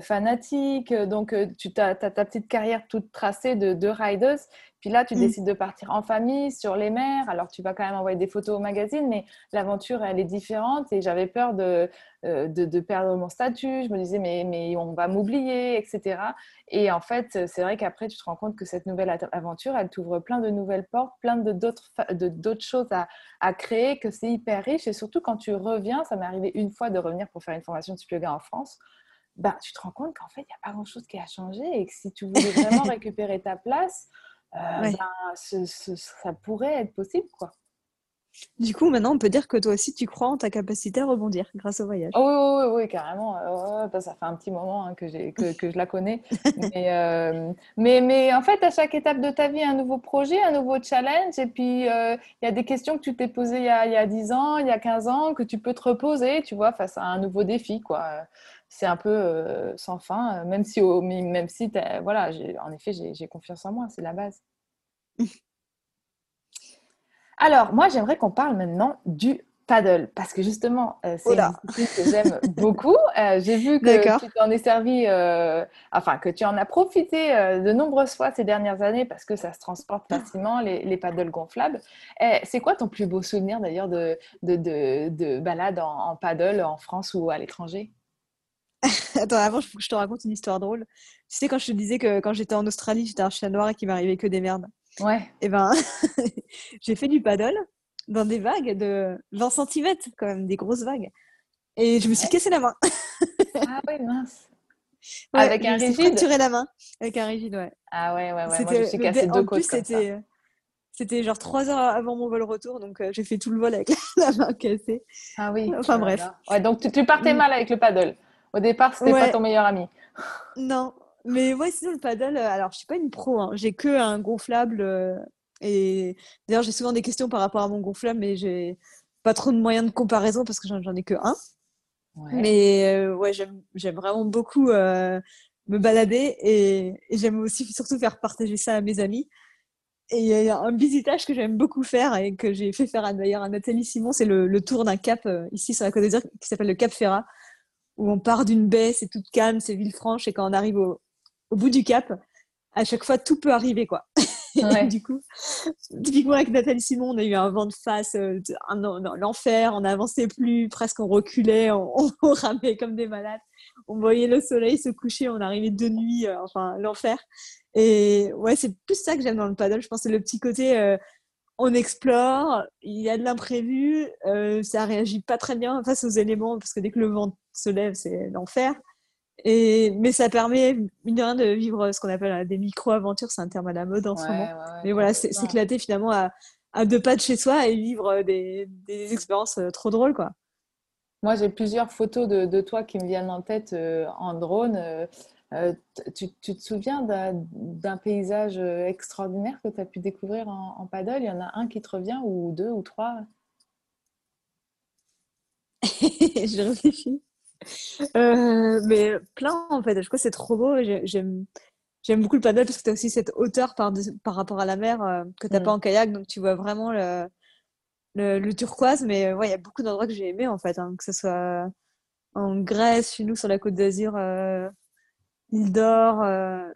Fanatique. Donc tu as, ta petite carrière toute tracée de, de rideuse. Puis là, tu mmh. décides de partir en famille, sur les mers. Alors, tu vas quand même envoyer des photos au magazine, mais l'aventure, elle est différente. Et j'avais peur de, euh, de, perdre mon statut. Je me disais, mais, mais on va m'oublier, etc. Et en fait, c'est vrai qu'après, tu te rends compte que cette nouvelle aventure, elle t'ouvre plein de nouvelles portes, plein d'autres choses à, à, créer, que c'est hyper riche. Et surtout, quand tu reviens, ça m'est arrivé une fois de revenir pour faire une formation de yoga en France. Bah, tu te rends compte qu'en fait, il n'y a pas grand-chose qui a changé et que si tu voulais vraiment récupérer ta place, euh, ben, ça pourrait être possible, quoi. Du coup, maintenant, on peut dire que toi aussi, tu crois en ta capacité à rebondir grâce au voyage. Oh, oui, oui, carrément. Euh, ça fait un petit moment hein, que, que, que, je la connais. Euh, mais, mais, en fait, à chaque étape de ta vie, un nouveau projet, un nouveau challenge. Et puis, il y a des questions que tu t'es posées il y, a, il y, a, 10 ans, il y a 15 ans, que tu peux te reposer, tu vois, face à un nouveau défi, quoi c'est un peu euh, sans fin, euh, même si, même si voilà, en effet, j'ai confiance en moi, c'est la base. Alors, moi, j'aimerais qu'on parle maintenant du paddle, parce que justement, euh, c'est une discipline que j'aime beaucoup. Euh, j'ai vu que tu t'en es servi, euh, enfin, que tu en as profité de nombreuses fois ces dernières années parce que ça se transporte facilement, les, les paddles gonflables. Eh, c'est quoi ton plus beau souvenir d'ailleurs de, de, de, balade en, paddle en France ou à l'étranger? Attends, avant, je, je te raconte une histoire drôle. Tu sais, quand je te disais que quand j'étais en Australie, j'étais un chien noir et qu'il m'arrivait que des merdes. Ouais. Et eh ben, j'ai fait du paddle dans des vagues de 20 cm, quand même, des grosses vagues. Et je me suis cassé la main. ah oui, mince. avec un rigide fracturé la main. Avec un rigide, ouais. Ah ouais, ouais, ouais. Moi, je me suis cassé deux côtes c'était... C'était genre trois heures avant mon vol retour, donc euh, j'ai fait tout le vol avec la main cassée. Ah oui. Enfin bref. Ouais, donc tu, partais mm. mal avec le paddle. Au départ, c'était pas ton meilleur ami. Non, mais ouais, sinon le paddle, euh, alors je suis pas une pro, hein. j'ai que un gonflable euh, et d'ailleurs, j'ai souvent des questions par rapport à mon gonflable, mais j'ai pas trop de moyens de comparaison parce que j'en ai que un. Mais euh, ouais, j'aime vraiment beaucoup euh, me balader et, j'aime aussi surtout faire partager ça à mes amis. Et il y a un visitage que j'aime beaucoup faire et que j'ai fait faire d'ailleurs à Nathalie Simon, c'est le, tour d'un cap ici sur la Côte d'Azur qui s'appelle le Cap Ferrat, où on part d'une baie, c'est toute calme, c'est Villefranche, et quand on arrive au, au bout du cap, à chaque fois tout peut arriver quoi. du coup, typiquement avec Nathalie Simon, on a eu un vent de face, euh, l'enfer, on n'avançait plus, presque on reculait, on, ramait comme des malades. On voyait le soleil se coucher, on arrivait de nuit, euh, enfin l'enfer. Et ouais, c'est plus ça que j'aime dans le paddle. Je pense c'est le petit côté, euh, on explore, il y a de l'imprévu, ça réagit pas très bien face aux éléments parce que dès que le vent se lève, c'est l'enfer. Et, mais ça permet, mine de vivre ce qu'on appelle euh, des micro-aventures. C'est un terme à la mode en ce moment. mais voilà, c'est s'éclater finalement à, à, deux pas de chez soi et vivre euh, des, des expériences euh, trop drôles, quoi. Moi, j'ai plusieurs photos de, de, toi qui me viennent en tête en drone. tu, tu, te souviens d'un paysage extraordinaire que tu as pu découvrir en, en, paddle? Il y en a un qui te revient, ou deux, ou trois? Je réfléchis. Euh, mais plein en fait. Je crois que c'est trop beau. J'aime j'aime beaucoup le paddle parce que tu as aussi cette hauteur par, par rapport à la mer euh, que tu n'as pas mm. en kayak. Donc tu vois vraiment le, le, turquoise. Mais ouais, il y a beaucoup d'endroits que j'ai aimé en fait. Hein, que ce soit en Grèce, chez nous sur la côte d'Azur, euh, île d'Or.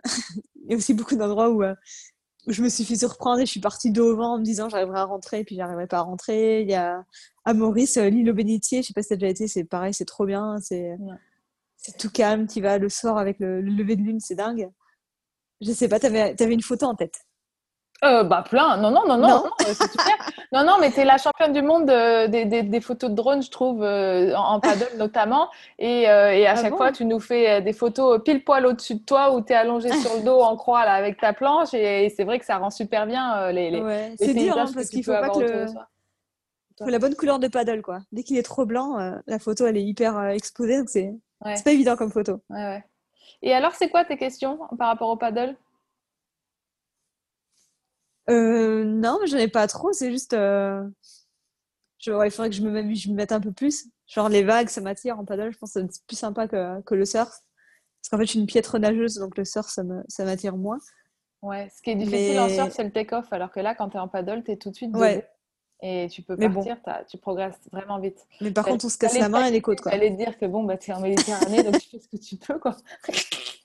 il y a aussi beaucoup d'endroits où, je me suis fait surprendre et je suis partie dos au vent en me disant j'arriverai à rentrer et puis j'arriverai pas à rentrer. Il y a à Maurice, euh, l'île au Bénitier, je sais pas si tu as déjà été, c'est pareil, c'est trop bien. C'est tout calme, tu vas le soir avec le, lever de lune, c'est dingue. Je sais pas, tu avais, une photo en tête euh, bah plein, non, non, non, non, non, euh, c'est super. non, non, mais tu es la championne du monde des, photos de drone, je trouve, en, paddle notamment. Et, à ah chaque fois, tu nous fais des photos pile poil au-dessus de toi où tu es allongé sur le dos en croix là, avec ta planche. Et, c'est vrai que ça rend super bien les, les, C'est dur hein, parce qu'il faut pas que le faut la bonne couleur de paddle, quoi. Dès qu'il est trop blanc, euh, la photo, elle est hyper euh, exposée, donc c'est pas évident comme photo. Ouais, Et alors, c'est quoi tes questions par rapport au paddle? Euh, Non, j'en ai pas trop. C'est juste, euh, il faudrait que je me... je me mette un peu plus. Genre les vagues, ça m'attire en paddle. Je pense que c'est plus sympa que, que le surf. Parce qu'en fait, je suis une piètre nageuse, donc le surf, ça m'attire moins. Ouais, ce qui est difficile en surf, c'est le take-off, alors que là, quand tu es en paddle, tu es tout de suite ouais et tu peux partir, tu progresses vraiment vite. Mais par contre, on se casse la main et les côtes. Quoi. J'allais te dire que bon, bah, tu es en Méditerranée, donc tu fais ce que tu peux. Quoi.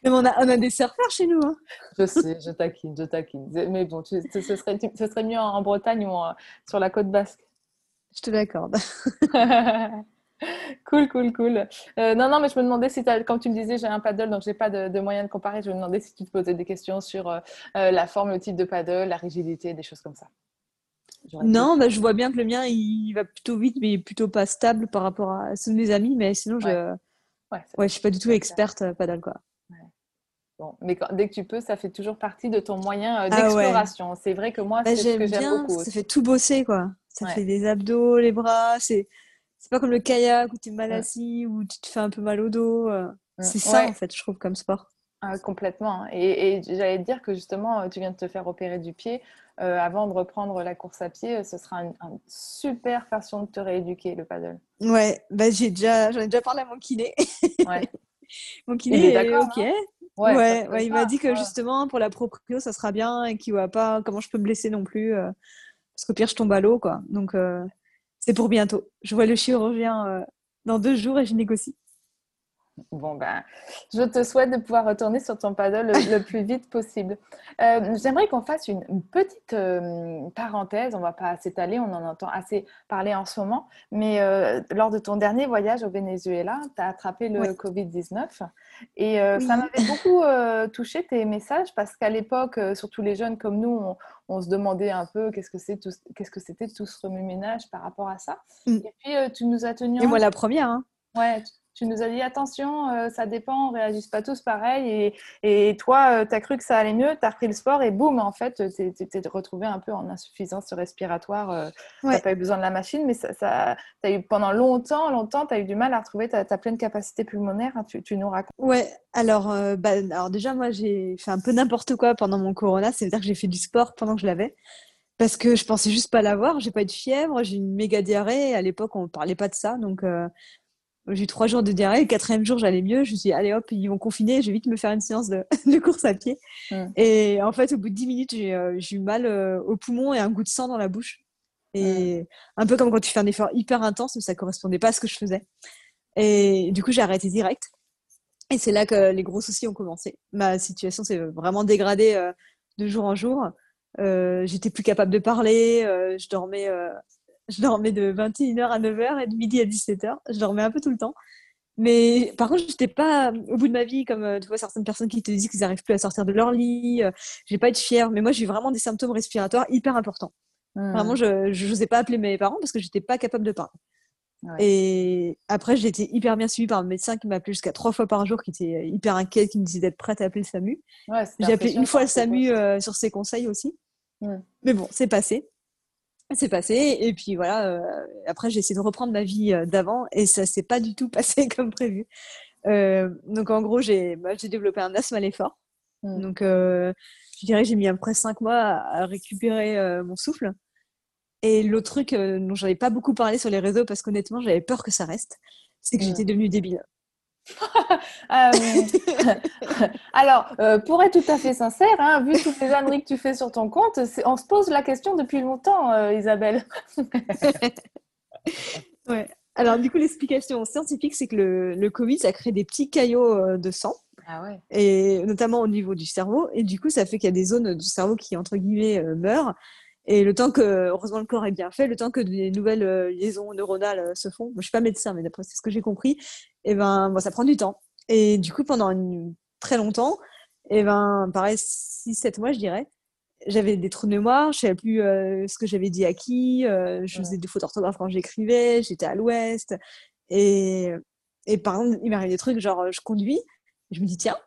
Mais on a, on a des surfeurs chez nous. Hein. Je sais, je taquine, je taquine. Mais bon, ce, serait, ce serait mieux en, Bretagne ou sur la côte basque. Je te l'accorde. cool, cool, cool. Euh, non, non, mais je me demandais si, as, comme tu me disais, j'ai un paddle, donc j'ai pas de, de moyen de comparer. Je me demandais si tu te posais des questions sur euh, euh, la forme, le type de paddle, la rigidité, des choses comme ça. Non, bah, je vois bien que le mien, il va plutôt vite, mais plutôt pas stable par rapport à ceux de mes amis. Mais sinon, je ouais. ouais, je suis pas du tout experte paddle, quoi. Bon, mais dès que tu peux, ça fait toujours partie de ton moyen euh, ah d'exploration. C'est vrai que moi, bah, c'est ce que j'aime beaucoup. Ça fait tout bosser, quoi. Ça fait des abdos, les bras. C'est c'est pas comme le kayak où tu es mal assis, où tu te fais un peu mal au dos. Euh. Mm. C'est ça, en fait, je trouve, comme sport. Ah, complètement. Hein. Et, et j'allais te dire que justement, tu viens de te faire opérer du pied. Euh, avant de reprendre la course à pied, ce sera une, super façon de te rééduquer, le paddle. Ouais, bah, j'ai déjà, j'en ai déjà parlé à mon kiné. Mon kiné est d'accord. Ok. Hein. Ouais, ouais, il m'a dit que justement pour la proprio ça sera bien et qu'il voit pas comment je peux me blesser non plus euh, parce qu'au pire je tombe à l'eau quoi. Donc euh, C'est pour bientôt. Je vois le chirurgien dans deux jours et je négocie. Bon, ben, je te souhaite de pouvoir retourner sur ton paddle le, plus vite possible. Euh, j'aimerais qu'on fasse une, petite euh, parenthèse. On ne va pas s'étaler, on en entend assez parler en ce moment. Mais euh, lors de ton dernier voyage au Venezuela, tu as attrapé le Covid-19. Et ça m'avait beaucoup touché tes messages parce qu'à l'époque, surtout les jeunes comme nous, on, se demandait un peu qu'est-ce que c'était tout, ce remue-ménage par rapport à ça. Mm. Et puis, tu nous as tenu. Et moi, la première. Hein. Ouais, tu nous as dit attention, euh, ça dépend, on réagisse pas tous pareil. Et, et toi, euh, tu as cru que ça allait mieux, tu as repris le sport et boum, en fait, tu t'es retrouvé un peu en insuffisance respiratoire. Euh, tu n'as pas eu besoin de la machine, mais ça, ça as eu, pendant longtemps, longtemps, tu as eu du mal à retrouver ta, pleine capacité pulmonaire. Hein, tu, tu, nous racontes. Ouais, alors, bah, alors déjà, moi, j'ai fait un peu n'importe quoi pendant mon corona, c'est-à-dire que j'ai fait du sport pendant que je l'avais parce que je pensais juste pas l'avoir. J'ai pas eu de fièvre, j'ai une méga diarrhée. À l'époque, on parlait pas de ça, donc j'ai eu trois jours de diarrhée. Le quatrième jour, j'allais mieux. Je me suis dit, allez hop, ils vont confiner. Je vais vite me faire une séance de, de course à pied. Et en fait, au bout de dix minutes, j'ai euh, eu mal euh, au poumon et un goût de sang dans la bouche. Et un peu comme quand tu fais un effort hyper intense, mais ça correspondait pas à ce que je faisais. Et du coup, j'ai arrêté direct. Et c'est là que les gros soucis ont commencé. Ma situation s'est vraiment dégradée euh, de jour en jour. Euh, J'étais plus capable de parler. je dormais je dormais de 21h à 9h et de midi à 17h. Je dormais un peu tout le temps. Mais par contre, je n'étais pas au bout de ma vie, comme euh, tu vois certaines personnes qui te disent qu'ils n'arrivent plus à sortir de leur lit. Euh, j'ai pas être fière, mais moi j'ai vraiment des symptômes respiratoires hyper importants. Hmm. Vraiment, je n'osais pas appeler mes parents parce que j'étais pas capable de parler. Et après, j'ai été hyper bien suivie par un médecin qui m'appelait jusqu'à trois fois par jour, qui était hyper inquiet, qui me disait d'être prête à appeler le SAMU. j'ai appelé une fois le SAMU euh, sur ses conseils aussi. Mais bon, c'est passé c'est passé et puis voilà euh, après j'ai essayé de reprendre ma vie euh, d'avant et ça s'est pas du tout passé comme prévu euh, donc en gros j'ai bah, développé un asthme à l'effort mmh. donc je dirais j'ai mis à peu près cinq mois à, récupérer mon souffle et l'autre truc dont j'avais pas beaucoup parlé sur les réseaux parce qu'honnêtement j'avais peur que ça reste c'est que mmh. j'étais devenue débile Euh, alors, euh, pour être tout à fait sincère, hein, vu toutes les âneries que tu fais sur ton compte, on se pose la question depuis longtemps, euh, Isabelle. ouais. Alors, du coup, l'explication scientifique, c'est que le, le, Covid, ça crée des petits caillots de sang. Ah ouais. Et notamment au niveau du cerveau. Et du coup, ça fait qu'il y a des zones du cerveau qui, entre guillemets, meurent. Et le temps que, heureusement, le corps est bien fait, le temps que des nouvelles liaisons neuronales se font, je suis pas médecin, mais d'après ce que j'ai compris, et eh ben, bon, ça prend du temps. Et du coup, pendant très longtemps, et eh ben, pareil, 6-7 mois, je dirais, j'avais des trous de mémoire, je savais plus euh, ce que j'avais dit à qui, je faisais des fautes d'orthographe quand j'écrivais, j'étais à l'ouest. Et, et par exemple, il m'arrive des trucs, genre, je conduis, je me dis, tiens,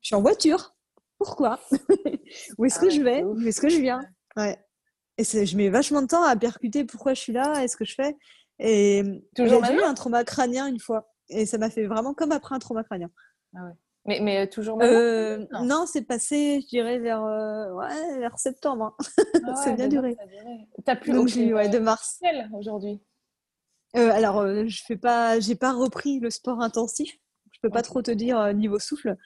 je suis en voiture. Pourquoi? Où est-ce ah que je vais? Où est-ce que je viens? Ouais. Et je mets vachement de temps à percuter pourquoi je suis là, est-ce que je fais? Et j'ai eu un trauma crânien une fois. Et ça m'a fait vraiment comme après un trauma crânien. Ah ouais. Mais, mais euh, toujours euh, Non, c'est passé, je dirais, vers, euh, ouais, vers septembre. Hein. Ah c'est bien duré. T'as plus Donc, ouais, de mars. aujourd'hui? Alors, je fais pas, j'ai pas repris le sport intensif. Je peux pas trop te dire niveau souffle.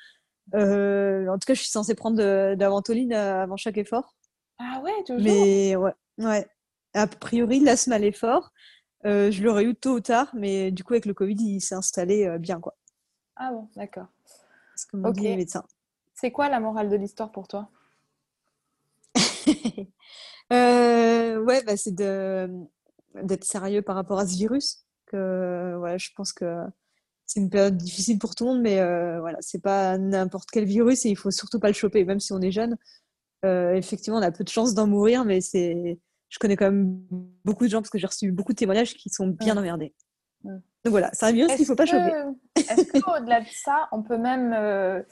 en tout cas, je suis censée prendre de, de la ventoline avant chaque effort. Ah ouais, toujours? Mais ouais, ouais. A priori, l'asthme allait fort. Euh, je l'aurais eu tôt ou tard, mais du coup, avec le Covid, il s'est installé euh, bien, quoi. Ah bon, d'accord. C'est comme dit les médecins. C'est quoi la morale de l'histoire pour toi? Euh, Ouais, bah, c'est d'être sérieux par rapport à ce virus. Que, ouais, je pense que c'est une période difficile pour tout le monde, mais voilà, c'est pas n'importe quel virus et il faut surtout pas le choper, même si on est jeune. Effectivement, on a peu de chances d'en mourir, mais c'est, je connais quand même beaucoup de gens parce que j'ai reçu beaucoup de témoignages qui sont bien emmerdés. Donc voilà, c'est un virus qu'il ne faut pas choper. Est-ce qu'au-delà de ça, on peut même. Euh,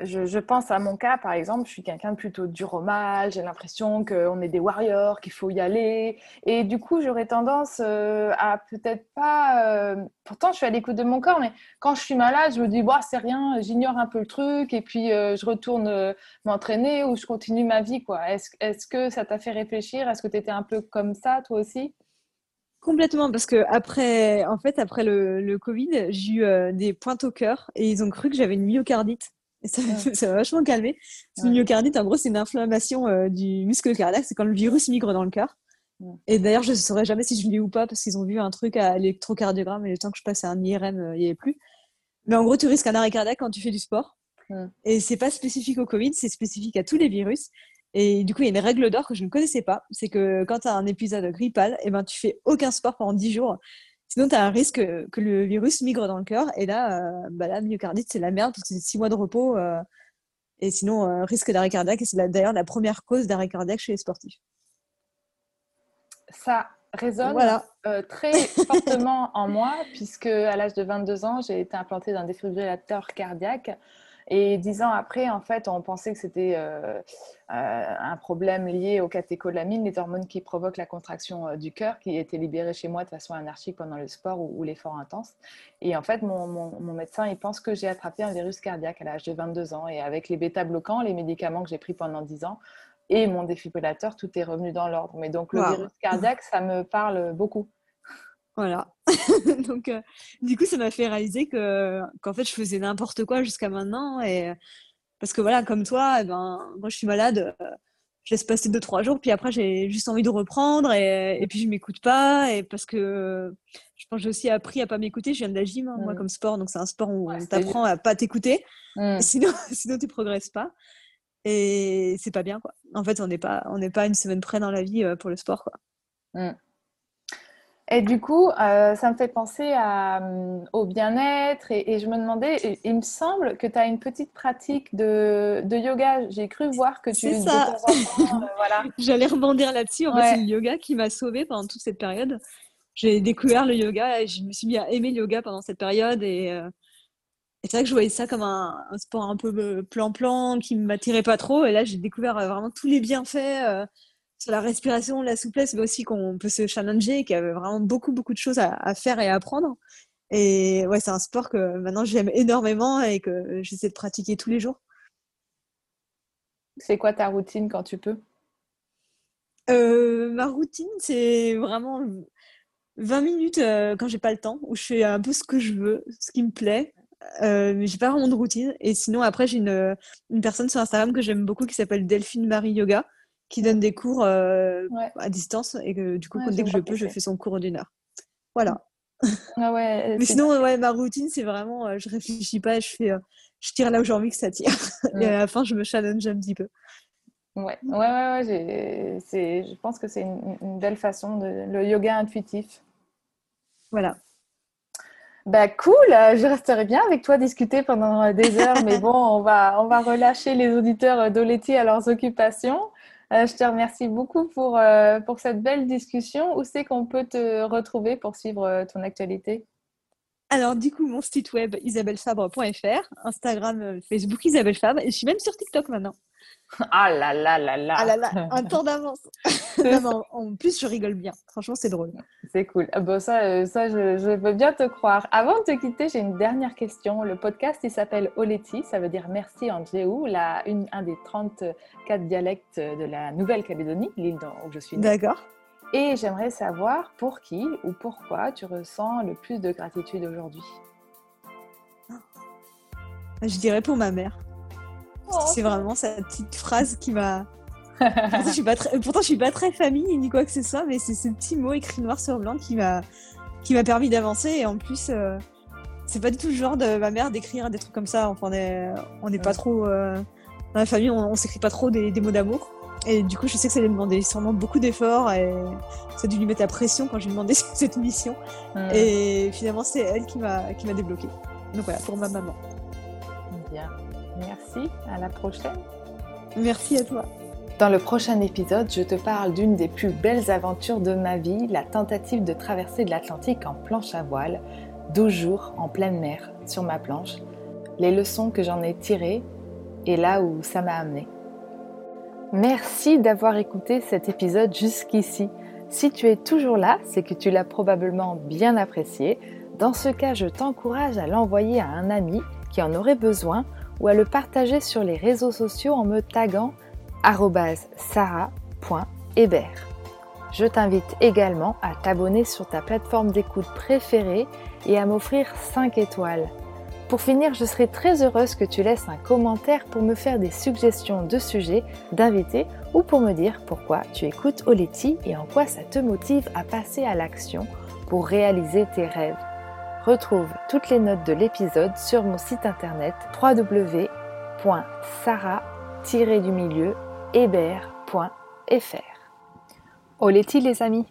je, pense à mon cas, par exemple, je suis quelqu'un de plutôt dur au mal, j'ai l'impression qu'on est des warriors, qu'il faut y aller. Et du coup, j'aurais tendance euh, à peut-être pas. Euh, pourtant, je suis à l'écoute de mon corps, mais quand je suis malade, je me dis, bah, c'est rien, j'ignore un peu le truc, et puis euh, je retourne m'entraîner ou je continue ma vie. Est-ce est que ça t'a fait réfléchir? Est-ce que tu étais un peu comme ça, toi aussi? Complètement, parce que après, en fait, après le, le Covid, j'ai eu des pointes au cœur et ils ont cru que j'avais une myocardite. Et ça m'a vachement calmé. Une myocardite, en gros, c'est une inflammation euh, du muscle cardiaque. C'est quand le virus migre dans le cœur. Et d'ailleurs, je ne saurais jamais si je l'ai ou pas parce qu'ils ont vu un truc à l'électrocardiogramme et le temps que je passe à un IRM, euh, il n'y avait plus. Mais en gros, tu risques un arrêt cardiaque quand tu fais du sport. Et c'est pas spécifique au Covid, c'est spécifique à tous les virus. Et du coup, il y a une règle d'or que je ne connaissais pas. C'est que quand tu as un épisode grippal, et eh ben, tu fais aucun sport pendant 10 jours. Sinon, tu as un risque que le virus migre dans le cœur. Et là, euh, bah la myocardite, c'est la merde parce que c'est 6 mois de repos. Euh, et sinon, euh, risque d'arrêt cardiaque. Et c'est d'ailleurs la première cause d'arrêt cardiaque chez les sportifs. Ça résonne très fortement en moi, puisque à l'âge de 22 ans, j'ai été implantée d'un défibrillateur cardiaque. Et dix ans après, en fait, on pensait que c'était euh, euh, un problème lié aux catécholamines, les hormones qui provoquent la contraction euh, du cœur, qui étaient libérées chez moi de façon anarchique pendant le sport ou, l'effort intense. Et en fait, mon, mon, médecin, il pense que j'ai attrapé un virus cardiaque à l'âge de 22 ans. Et avec les bêta-bloquants, les médicaments que j'ai pris pendant 10 ans, et mon défibrillateur, tout est revenu dans l'ordre. Mais donc, le virus cardiaque, ça me parle beaucoup. Voilà. Donc, euh, du coup, ça m'a fait réaliser que qu'en fait, je faisais n'importe quoi jusqu'à maintenant. Et parce que voilà, comme toi, eh ben, moi, je suis malade. Euh, je laisse passer deux trois jours, puis après, j'ai juste envie de reprendre, et, et puis je m'écoute pas, et parce que je pense que j'ai aussi appris à pas m'écouter. Je viens de la gym, hein, moi, mmh. comme sport, donc c'est un sport où on t'apprend à pas t'écouter, mmh. sinon, sinon tu progresses pas. Et c'est pas bien, quoi. En fait, on n'est pas, on n'est pas une semaine près dans la vie euh, pour le sport, quoi. Mmh. Et du coup, euh, ça me fait penser à, euh, au bien-être et, je me demandais, il me semble que tu as une petite pratique de, de yoga. J'ai cru voir que tu... C'est ça. Euh, voilà. J'allais rebondir là-dessus. En fait, c'est le yoga qui m'a sauvée pendant toute cette période. J'ai découvert le yoga et je me suis mis à aimer le yoga pendant cette période. Et, et c'est vrai que je voyais ça comme un, un sport un peu plan-plan qui ne m'attirait pas trop. Et là, j'ai découvert vraiment tous les bienfaits sur la respiration, la souplesse, mais aussi qu'on peut se challenger, qu'il y avait vraiment beaucoup, beaucoup de choses à, faire et à apprendre. Et ouais, c'est un sport que maintenant j'aime énormément et que j'essaie de pratiquer tous les jours. C'est quoi ta routine quand tu peux? Euh, Ma routine, c'est vraiment 20 minutes euh, quand j'ai pas le temps, où je fais un peu ce que je veux, ce qui me plaît. Euh, mais j'ai pas vraiment de routine. Et sinon, après, j'ai une, une personne sur Instagram que j'aime beaucoup qui s'appelle Delphine Marie Yoga, qui donne des cours euh, à distance et que du coup, dès que je peux, je fais son cours d'une heure. Voilà. Ah ouais, Mais sinon, ouais, ma routine, c'est vraiment, euh, je réfléchis pas, je fais, euh, je tire là où j'ai envie que ça tire. et à la fin, je me challenge un petit peu. Ouais, ouais, ouais, ouais je pense que c'est une, belle façon de le yoga intuitif. Voilà. Bah cool, je resterai bien avec toi discuter pendant des heures, mais bon, on va, on va relâcher les auditeurs d'Oleti à leurs occupations. Euh, je te remercie beaucoup pour, euh, pour cette belle discussion. Où c'est qu'on peut te retrouver pour suivre euh, ton actualité? Alors, du coup, mon site web isabellefabre.fr, Instagram, Facebook Isabelle Fabre, et je suis même sur TikTok maintenant. Ah là là là là Ah là là, un temps d'avance En plus, je rigole bien. Franchement, c'est drôle. C'est cool. Ah bon, ça, euh, ça je, je, veux bien te croire. Avant de te quitter, j'ai une dernière question. Le podcast, il s'appelle Oleti, ça veut dire merci en la, une, un des 34 dialectes de la Nouvelle-Calédonie, l'île où je suis née. D'accord. Et j'aimerais savoir pour qui ou pourquoi tu ressens le plus de gratitude aujourd'hui. Je dirais pour ma mère. C'est vraiment cette petite phrase qui m'a. pourtant, je suis pas très... pourtant, je suis pas très famille ni quoi que ce soit, mais c'est ce petit mot écrit noir sur blanc qui m'a qui m'a permis d'avancer. Et en plus, euh, c'est pas du tout le genre de ma mère d'écrire des trucs comme ça. Enfin, on n'est pas trop euh, dans la famille, on, s'écrit pas trop des, mots d'amour. Et du coup, je sais que ça lui a demandé sûrement beaucoup d'efforts et ça a dû lui mettre la pression quand j'ai demandé cette mission. Et finalement, c'est elle qui m'a qui m'a débloqué. Donc voilà, pour ma maman. Bien. Merci, à la prochaine. Merci à toi. Dans le prochain épisode, je te parle d'une des plus belles aventures de ma vie, la tentative de traverser de l'Atlantique en planche à voile, 12 jours en pleine mer sur ma planche, les leçons que j'en ai tirées et là où ça m'a amené. Merci d'avoir écouté cet épisode jusqu'ici. Si tu es toujours là, c'est que tu l'as probablement bien apprécié. Dans ce cas, je t'encourage à l'envoyer à un ami qui en aurait besoin ou à le partager sur les réseaux sociaux en me taguant sarah.hébert. Je t'invite également à t'abonner sur ta plateforme d'écoute préférée et à m'offrir 5 étoiles. Pour finir, je serai très heureuse que tu laisses un commentaire pour me faire des suggestions de sujets, d'invités ou pour me dire pourquoi tu écoutes Oleti et en quoi ça te motive à passer à l'action pour réaliser tes rêves. Retrouve toutes les notes de l'épisode sur mon site internet www.sara-du-milieu-hébert.fr. Au les amis